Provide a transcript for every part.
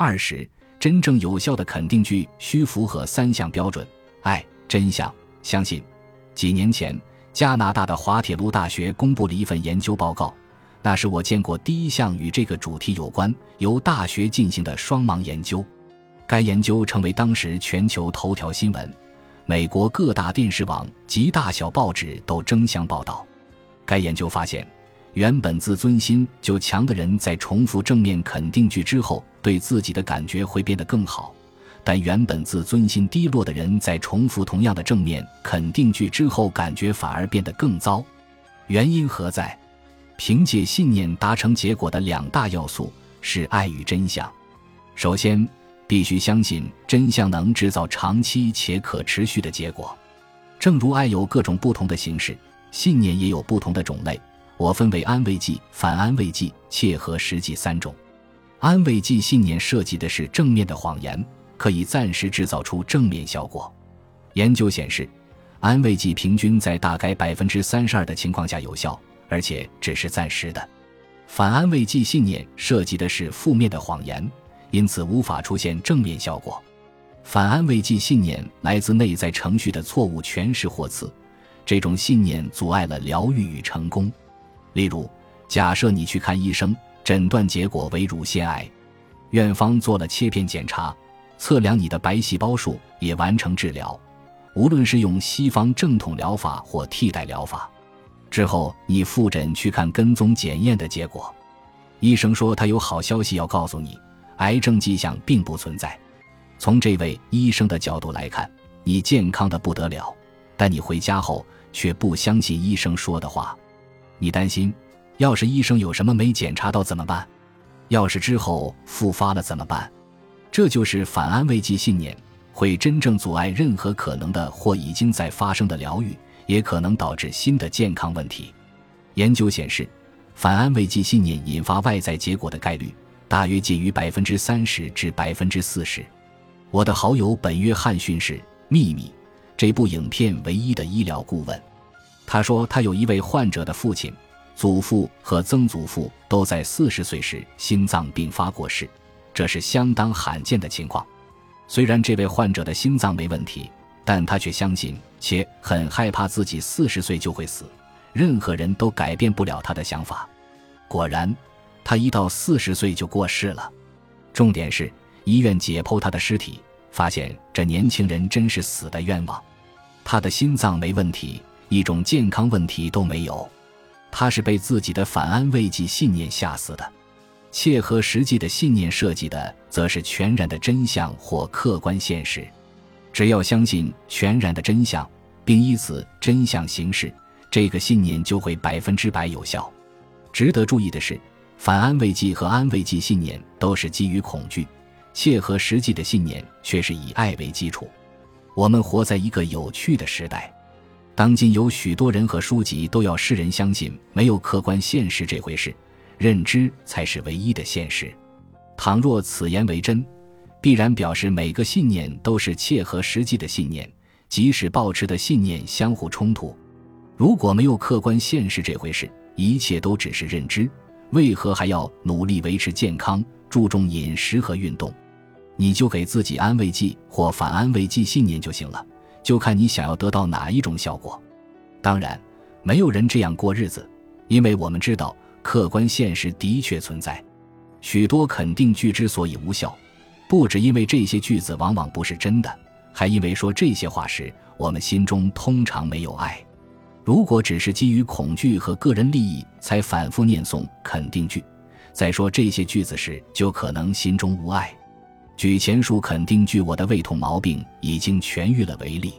二十，真正有效的肯定句需符合三项标准：爱、真相、相信。几年前，加拿大的滑铁卢大学公布了一份研究报告，那是我见过第一项与这个主题有关、由大学进行的双盲研究。该研究成为当时全球头条新闻，美国各大电视网及大小报纸都争相报道。该研究发现，原本自尊心就强的人在重复正面肯定句之后，对自己的感觉会变得更好；但原本自尊心低落的人在重复同样的正面肯定句之后，感觉反而变得更糟。原因何在？凭借信念达成结果的两大要素是爱与真相。首先，必须相信真相能制造长期且可持续的结果。正如爱有各种不同的形式。信念也有不同的种类，我分为安慰剂、反安慰剂、切合实际三种。安慰剂信念涉及的是正面的谎言，可以暂时制造出正面效果。研究显示，安慰剂平均在大概百分之三十二的情况下有效，而且只是暂时的。反安慰剂信念涉及的是负面的谎言，因此无法出现正面效果。反安慰剂信念来自内在程序的错误诠释或词。这种信念阻碍了疗愈与成功。例如，假设你去看医生，诊断结果为乳腺癌，院方做了切片检查，测量你的白细胞数，也完成治疗。无论是用西方正统疗法或替代疗法，之后你复诊去看跟踪检验的结果，医生说他有好消息要告诉你：癌症迹象并不存在。从这位医生的角度来看，你健康的不得了。但你回家后。却不相信医生说的话，你担心，要是医生有什么没检查到怎么办？要是之后复发了怎么办？这就是反安慰剂信念，会真正阻碍任何可能的或已经在发生的疗愈，也可能导致新的健康问题。研究显示，反安慰剂信念引发外在结果的概率大约介于百分之三十至百分之四十。我的好友本·约翰逊是《秘密》。这部影片唯一的医疗顾问，他说，他有一位患者的父亲、祖父和曾祖父都在四十岁时心脏病发过世，这是相当罕见的情况。虽然这位患者的心脏没问题，但他却相信且很害怕自己四十岁就会死，任何人都改变不了他的想法。果然，他一到四十岁就过世了。重点是，医院解剖他的尸体，发现这年轻人真是死的冤枉。他的心脏没问题，一种健康问题都没有。他是被自己的反安慰剂信念吓死的。切合实际的信念设计的，则是全然的真相或客观现实。只要相信全然的真相，并依此真相行事，这个信念就会百分之百有效。值得注意的是，反安慰剂和安慰剂信念都是基于恐惧，切合实际的信念却是以爱为基础。我们活在一个有趣的时代，当今有许多人和书籍都要世人相信没有客观现实这回事，认知才是唯一的现实。倘若此言为真，必然表示每个信念都是切合实际的信念，即使抱持的信念相互冲突。如果没有客观现实这回事，一切都只是认知，为何还要努力维持健康，注重饮食和运动？你就给自己安慰剂或反安慰剂信念就行了，就看你想要得到哪一种效果。当然，没有人这样过日子，因为我们知道客观现实的确存在。许多肯定句之所以无效，不只因为这些句子往往不是真的，还因为说这些话时，我们心中通常没有爱。如果只是基于恐惧和个人利益才反复念诵肯定句，在说这些句子时，就可能心中无爱。举前述肯定句，我的胃痛毛病已经痊愈了为例。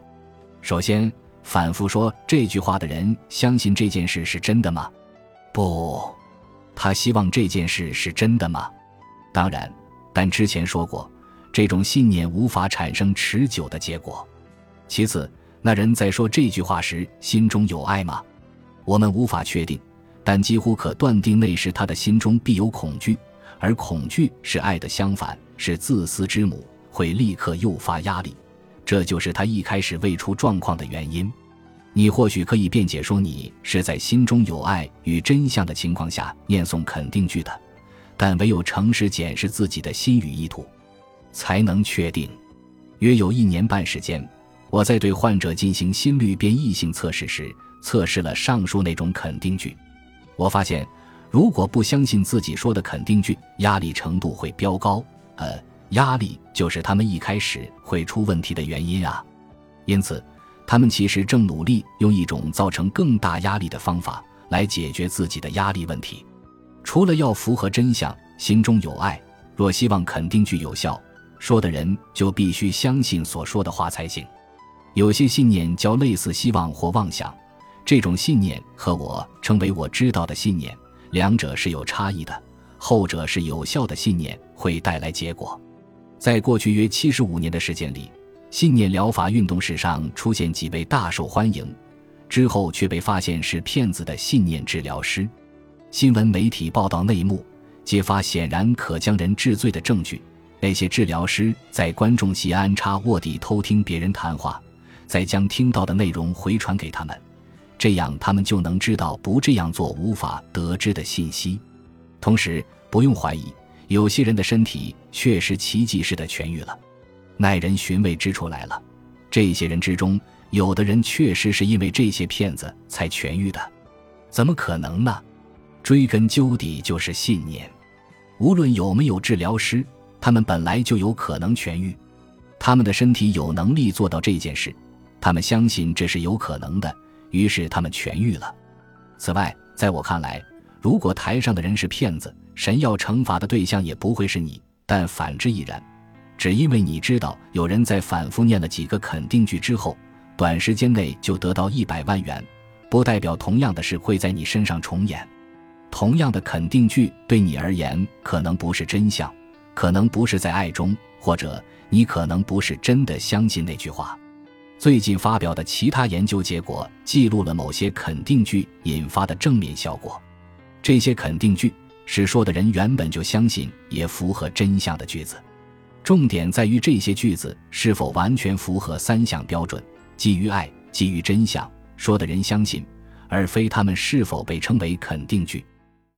首先，反复说这句话的人相信这件事是真的吗？不，他希望这件事是真的吗？当然，但之前说过，这种信念无法产生持久的结果。其次，那人在说这句话时心中有爱吗？我们无法确定，但几乎可断定那时他的心中必有恐惧。而恐惧是爱的相反，是自私之母，会立刻诱发压力，这就是他一开始未出状况的原因。你或许可以辩解说，你是在心中有爱与真相的情况下念诵肯定句的，但唯有诚实检视自己的心与意图，才能确定。约有一年半时间，我在对患者进行心率变异性测试时，测试了上述那种肯定句。我发现，如果不相信自己说的肯定句，压力程度会飙高。呃，压力就是他们一开始会出问题的原因啊。因此，他们其实正努力用一种造成更大压力的方法来解决自己的压力问题。除了要符合真相，心中有爱，若希望肯定句有效。说的人就必须相信所说的话才行。有些信念叫类似希望或妄想，这种信念和我称为我知道的信念，两者是有差异的。后者是有效的信念，会带来结果。在过去约七十五年的时间里，信念疗法运动史上出现几位大受欢迎，之后却被发现是骗子的信念治疗师。新闻媒体报道内幕，揭发显然可将人治罪的证据。那些治疗师在观众席安插卧底，偷听别人谈话，再将听到的内容回传给他们，这样他们就能知道不这样做无法得知的信息。同时，不用怀疑，有些人的身体确实奇迹似的痊愈了。耐人寻味之处来了：这些人之中，有的人确实是因为这些骗子才痊愈的。怎么可能呢？追根究底，就是信念。无论有没有治疗师。他们本来就有可能痊愈，他们的身体有能力做到这件事，他们相信这是有可能的，于是他们痊愈了。此外，在我看来，如果台上的人是骗子，神要惩罚的对象也不会是你，但反之亦然。只因为你知道有人在反复念了几个肯定句之后，短时间内就得到一百万元，不代表同样的事会在你身上重演。同样的肯定句对你而言可能不是真相。可能不是在爱中，或者你可能不是真的相信那句话。最近发表的其他研究结果记录了某些肯定句引发的正面效果。这些肯定句是说的人原本就相信也符合真相的句子。重点在于这些句子是否完全符合三项标准：基于爱，基于真相，说的人相信，而非他们是否被称为肯定句。